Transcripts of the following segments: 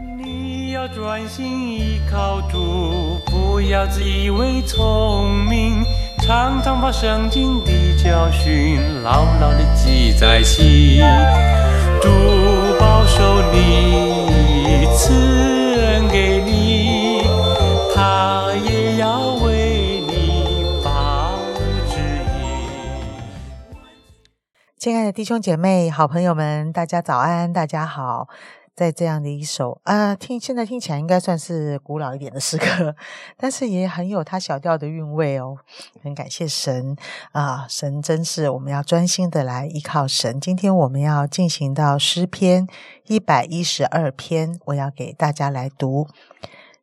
你要专心依靠主，不要自以为聪明，常常把圣经的教训牢牢的记在心。主保守你，赐恩给你，他也要为你报旨意。亲爱的弟兄姐妹、好朋友们，大家早安，大家好。在这样的一首啊，听现在听起来应该算是古老一点的诗歌，但是也很有它小调的韵味哦。很感谢神啊，神真是我们要专心的来依靠神。今天我们要进行到诗篇一百一十二篇，我要给大家来读。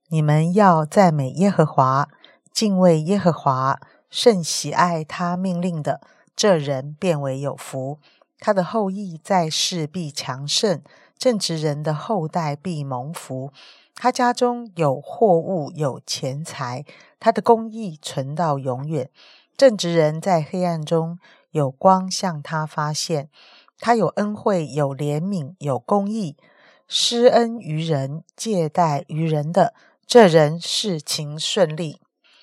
你们要赞美耶和华，敬畏耶和华，甚喜爱他命令的，这人变为有福。他的后裔在世必强盛。正直人的后代必蒙福，他家中有货物有钱财，他的公义存到永远。正直人在黑暗中有光向他发现，他有恩惠有怜悯有公义，施恩于人借贷于人的这人事情顺利。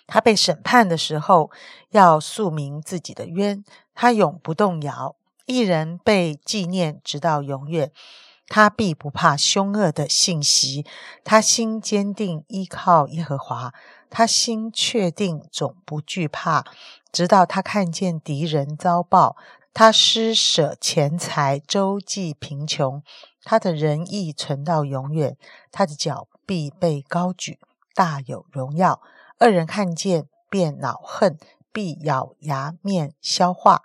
他被审判的时候要诉明自己的冤，他永不动摇。一人被纪念直到永远。他必不怕凶恶的信息，他心坚定依靠耶和华，他心确定总不惧怕，直到他看见敌人遭报。他施舍钱财，周济贫穷，他的仁义存到永远。他的脚必被高举，大有荣耀。恶人看见便恼恨，必咬牙面消化。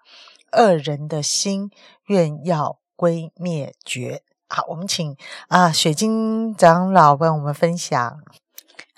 恶人的心愿要归灭绝。好，我们请啊水晶长老为我们分享。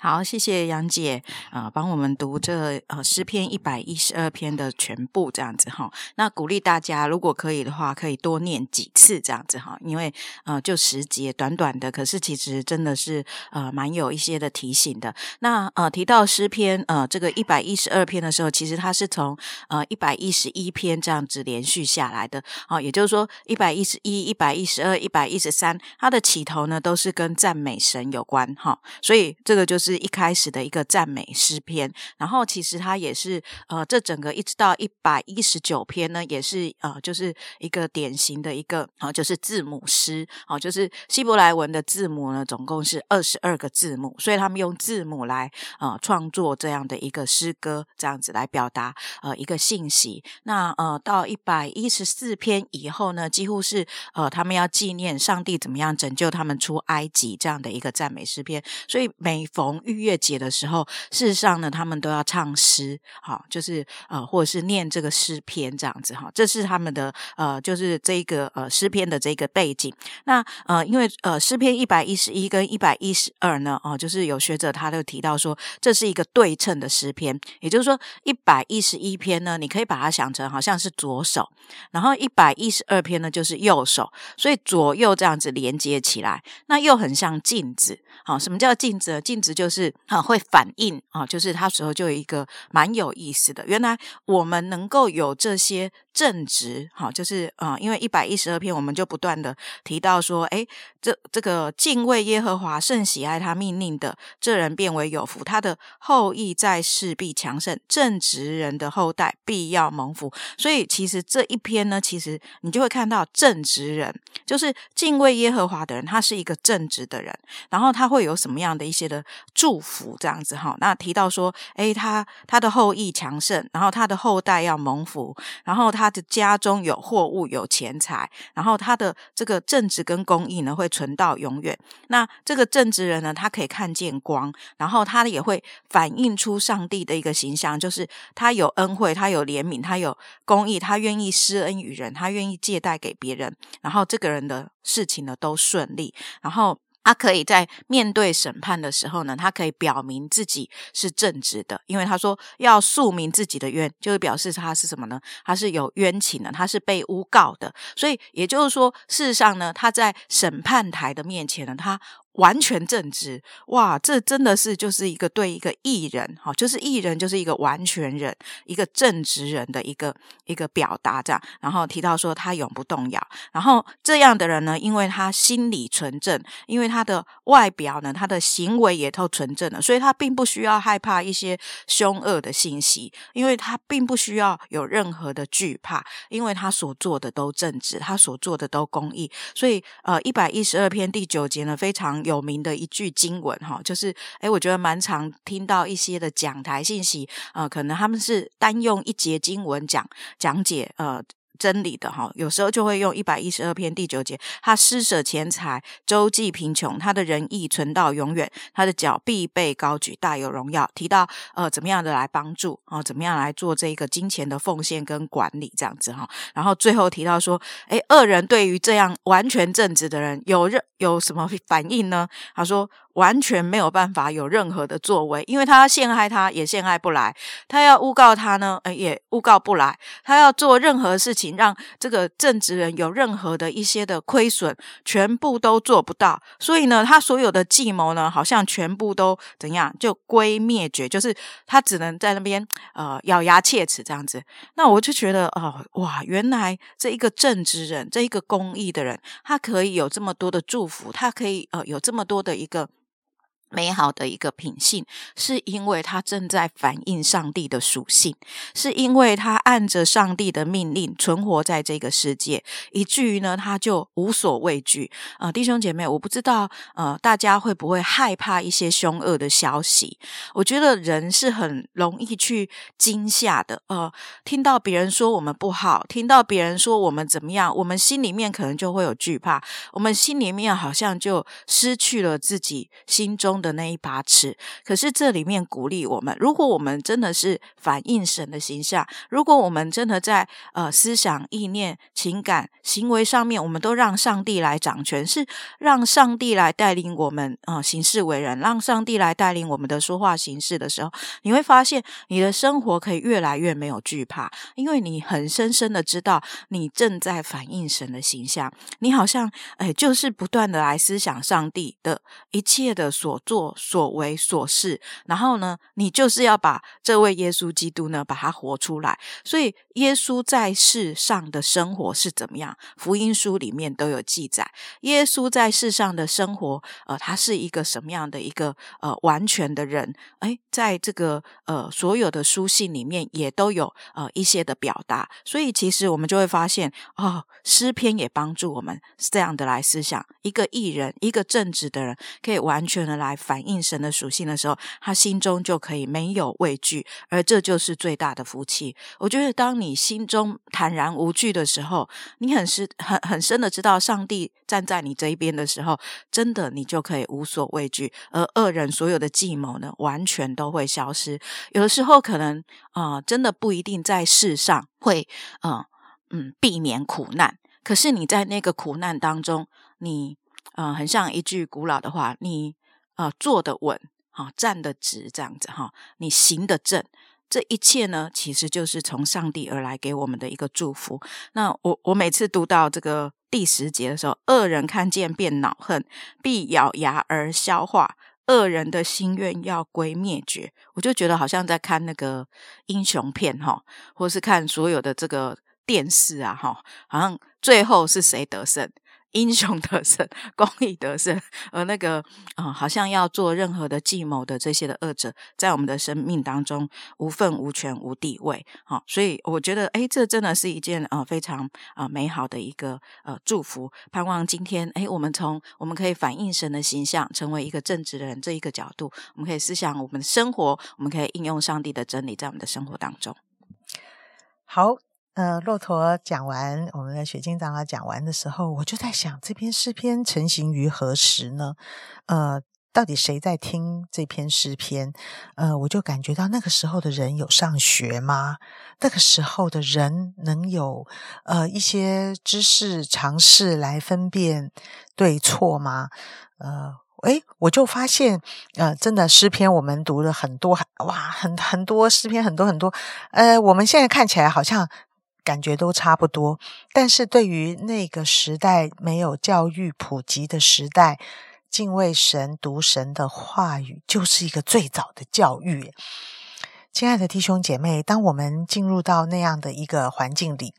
好，谢谢杨姐啊，帮我们读这呃诗篇一百一十二篇的全部这样子哈。那鼓励大家，如果可以的话，可以多念几次这样子哈。因为呃，就十节短短的，可是其实真的是呃蛮有一些的提醒的。那呃提到诗篇呃这个一百一十二篇的时候，其实它是从呃一百一十一篇这样子连续下来的。好，也就是说一百一十一、一百一十二、一百一十三，它的起头呢都是跟赞美神有关哈。所以这个就是。是一开始的一个赞美诗篇，然后其实它也是呃，这整个一直到一百一十九篇呢，也是呃，就是一个典型的一个啊，就是字母诗。啊，就是希伯来文的字母呢，总共是二十二个字母，所以他们用字母来呃创作这样的一个诗歌，这样子来表达呃一个信息。那呃，到一百一十四篇以后呢，几乎是呃，他们要纪念上帝怎么样拯救他们出埃及这样的一个赞美诗篇，所以每逢逾越节的时候，事实上呢，他们都要唱诗，好，就是呃，或者是念这个诗篇这样子哈，这是他们的呃，就是这个呃诗篇的这个背景。那呃，因为呃诗篇一百一十一跟一百一十二呢，哦，就是有学者他都提到说，这是一个对称的诗篇，也就是说一百一十一篇呢，你可以把它想成好像是左手，然后一百一十二篇呢就是右手，所以左右这样子连接起来，那又很像镜子。好，什么叫镜子？镜子就是啊，会反应啊，就是他时候就有一个蛮有意思的。原来我们能够有这些。正直，好，就是啊，因为一百一十二篇，我们就不断的提到说，哎，这这个敬畏耶和华，甚喜爱他命令的，这人变为有福，他的后裔在世必强盛，正直人的后代必要蒙福。所以其实这一篇呢，其实你就会看到正直人，就是敬畏耶和华的人，他是一个正直的人，然后他会有什么样的一些的祝福这样子哈。那提到说，哎，他他的后裔强盛，然后他的后代要蒙福，然后他。的家中有货物有钱财，然后他的这个正直跟公义呢会存到永远。那这个正直人呢，他可以看见光，然后他也会反映出上帝的一个形象，就是他有恩惠，他有怜悯，他有公义，他愿意施恩于人，他愿意借贷给别人，然后这个人的事情呢都顺利，然后。他可以在面对审判的时候呢，他可以表明自己是正直的，因为他说要诉明自己的冤，就是表示他是什么呢？他是有冤情的，他是被诬告的。所以也就是说，事实上呢，他在审判台的面前呢，他完全正直，哇！这真的是就是一个对一个艺人，哈，就是艺人就是一个完全人，一个正直人的一个一个表达，这样。然后提到说他永不动摇，然后这样的人呢，因为他心理纯正，因为他的外表呢，他的行为也都纯正了，所以他并不需要害怕一些凶恶的信息，因为他并不需要有任何的惧怕，因为他所做的都正直，他所做的都公益。所以，呃，一百一十二篇第九节呢，非常。有名的一句经文哈，就是诶，我觉得蛮常听到一些的讲台信息，呃，可能他们是单用一节经文讲讲解，呃。真理的哈，有时候就会用一百一十二篇第九节，他施舍钱财，周济贫穷，他的仁义存到永远，他的脚必被高举，大有荣耀。提到呃，怎么样的来帮助啊？怎么样来做这一个金钱的奉献跟管理这样子哈？然后最后提到说，哎，恶人对于这样完全正直的人有任有什么反应呢？他说。完全没有办法有任何的作为，因为他陷害他，也陷害不来；他要诬告他呢，呃也诬告不来；他要做任何事情，让这个正直人有任何的一些的亏损，全部都做不到。所以呢，他所有的计谋呢，好像全部都怎样，就归灭绝，就是他只能在那边呃咬牙切齿这样子。那我就觉得哦，哇，原来这一个正直人，这一个公益的人，他可以有这么多的祝福，他可以呃有这么多的一个。美好的一个品性，是因为他正在反映上帝的属性，是因为他按着上帝的命令存活在这个世界，以至于呢，他就无所畏惧。啊，弟兄姐妹，我不知道呃，大家会不会害怕一些凶恶的消息？我觉得人是很容易去惊吓的。呃，听到别人说我们不好，听到别人说我们怎么样，我们心里面可能就会有惧怕，我们心里面好像就失去了自己心中。的那一把尺，可是这里面鼓励我们，如果我们真的是反映神的形象，如果我们真的在呃思想、意念、情感、行为上面，我们都让上帝来掌权，是让上帝来带领我们啊行事为人，让上帝来带领我们的说话行事的时候，你会发现你的生活可以越来越没有惧怕，因为你很深深的知道你正在反映神的形象，你好像哎就是不断的来思想上帝的一切的所。做做所为所事，然后呢，你就是要把这位耶稣基督呢，把他活出来。所以，耶稣在世上的生活是怎么样？福音书里面都有记载。耶稣在世上的生活，呃，他是一个什么样的一个呃完全的人？哎，在这个呃所有的书信里面也都有呃一些的表达。所以，其实我们就会发现，哦，诗篇也帮助我们这样的来思想：一个艺人，一个正直的人，可以完全的来。反映神的属性的时候，他心中就可以没有畏惧，而这就是最大的福气。我觉得，当你心中坦然无惧的时候，你很深、很很深的知道上帝站在你这一边的时候，真的你就可以无所畏惧，而恶人所有的计谋呢，完全都会消失。有的时候，可能啊，真的不一定在世上会嗯嗯避免苦难，可是你在那个苦难当中，你啊，很像一句古老的话，你。啊，坐得稳，哈，站得直，这样子哈，你行得正，这一切呢，其实就是从上帝而来给我们的一个祝福。那我我每次读到这个第十节的时候，恶人看见便恼恨，必咬牙而消化；恶人的心愿要归灭绝。我就觉得好像在看那个英雄片哈，或是看所有的这个电视啊哈，好像最后是谁得胜？英雄得胜，公益得胜，而那个啊，好像要做任何的计谋的这些的恶者，在我们的生命当中无份无权无地位，好，所以我觉得，哎，这真的是一件呃非常啊美好的一个呃祝福。盼望今天，哎，我们从我们可以反映神的形象，成为一个正直的人这一个角度，我们可以思想我们的生活，我们可以应用上帝的真理在我们的生活当中。好。呃，骆驼讲完，我们的雪晶长老讲完的时候，我就在想，这篇诗篇成型于何时呢？呃，到底谁在听这篇诗篇？呃，我就感觉到那个时候的人有上学吗？那个时候的人能有呃一些知识尝试来分辨对错吗？呃，诶，我就发现，呃，真的诗篇我们读了很多，哇，很很多诗篇，很多很多。呃，我们现在看起来好像。感觉都差不多，但是对于那个时代没有教育普及的时代，敬畏神、读神的话语，就是一个最早的教育。亲爱的弟兄姐妹，当我们进入到那样的一个环境里，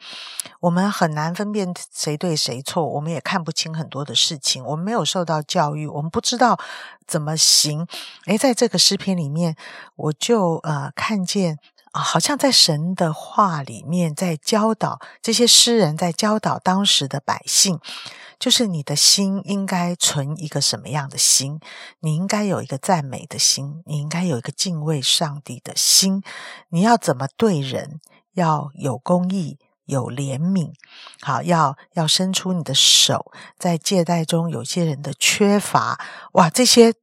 我们很难分辨谁对谁错，我们也看不清很多的事情。我们没有受到教育，我们不知道怎么行。诶，在这个诗篇里面，我就呃看见啊，好像在神的话里面，在教导这些诗人，在教导当时的百姓。就是你的心应该存一个什么样的心？你应该有一个赞美的心，你应该有一个敬畏上帝的心。你要怎么对人？要有公义，有怜悯。好，要要伸出你的手，在借贷中有些人的缺乏，哇，这些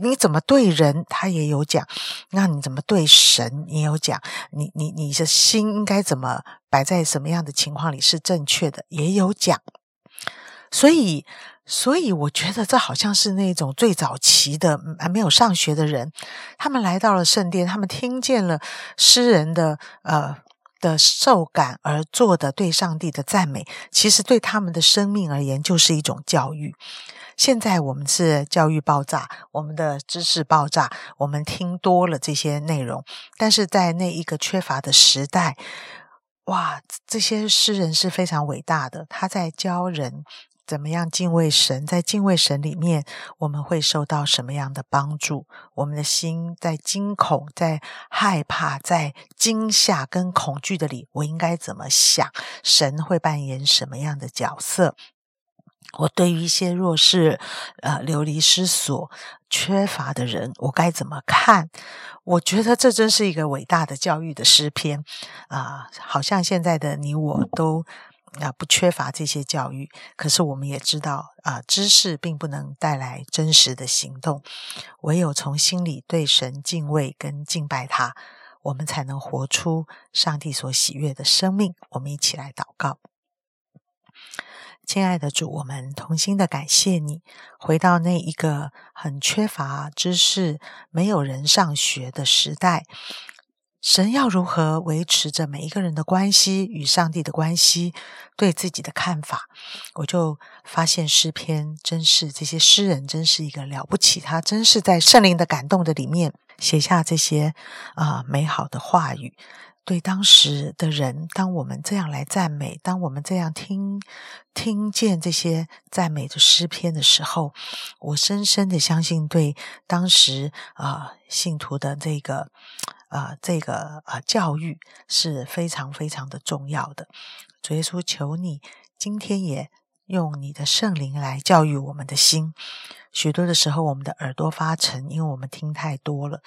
你怎么对人？他也有讲。那你怎么对神？也有讲。你你你的心应该怎么摆在什么样的情况里是正确的？也有讲。所以，所以我觉得这好像是那种最早期的还没有上学的人，他们来到了圣殿，他们听见了诗人的呃的受感而做的对上帝的赞美，其实对他们的生命而言就是一种教育。现在我们是教育爆炸，我们的知识爆炸，我们听多了这些内容，但是在那一个缺乏的时代，哇，这些诗人是非常伟大的，他在教人。怎么样敬畏神？在敬畏神里面，我们会受到什么样的帮助？我们的心在惊恐、在害怕、在惊吓跟恐惧的里，我应该怎么想？神会扮演什么样的角色？我对于一些弱势、呃流离失所、缺乏的人，我该怎么看？我觉得这真是一个伟大的教育的诗篇啊！好像现在的你我都。啊，不缺乏这些教育，可是我们也知道啊，知识并不能带来真实的行动。唯有从心里对神敬畏跟敬拜他，我们才能活出上帝所喜悦的生命。我们一起来祷告，亲爱的主，我们同心的感谢你，回到那一个很缺乏知识、没有人上学的时代。神要如何维持着每一个人的关系与上帝的关系，对自己的看法，我就发现诗篇真是这些诗人真是一个了不起，他真是在圣灵的感动的里面写下这些啊美好的话语。对当时的人，当我们这样来赞美，当我们这样听听见这些赞美的诗篇的时候，我深深的相信，对当时啊信徒的这个。啊，这个啊，教育是非常非常的重要的。主耶稣，求你今天也用你的圣灵来教育我们的心。许多的时候，我们的耳朵发沉，因为我们听太多了；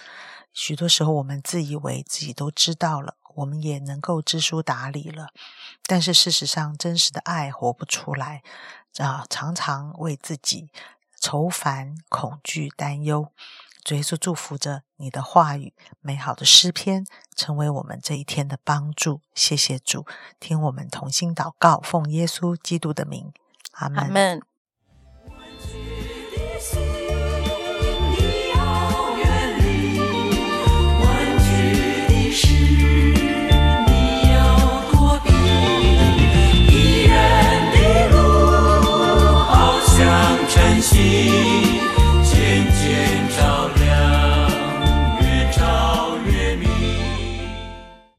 许多时候，我们自以为自己都知道了，我们也能够知书达理了。但是事实上，真实的爱活不出来啊，常常为自己愁烦、恐惧、担忧。主耶稣祝福着你的话语，美好的诗篇成为我们这一天的帮助。谢谢主，听我们同心祷告，奉耶稣基督的名，阿门。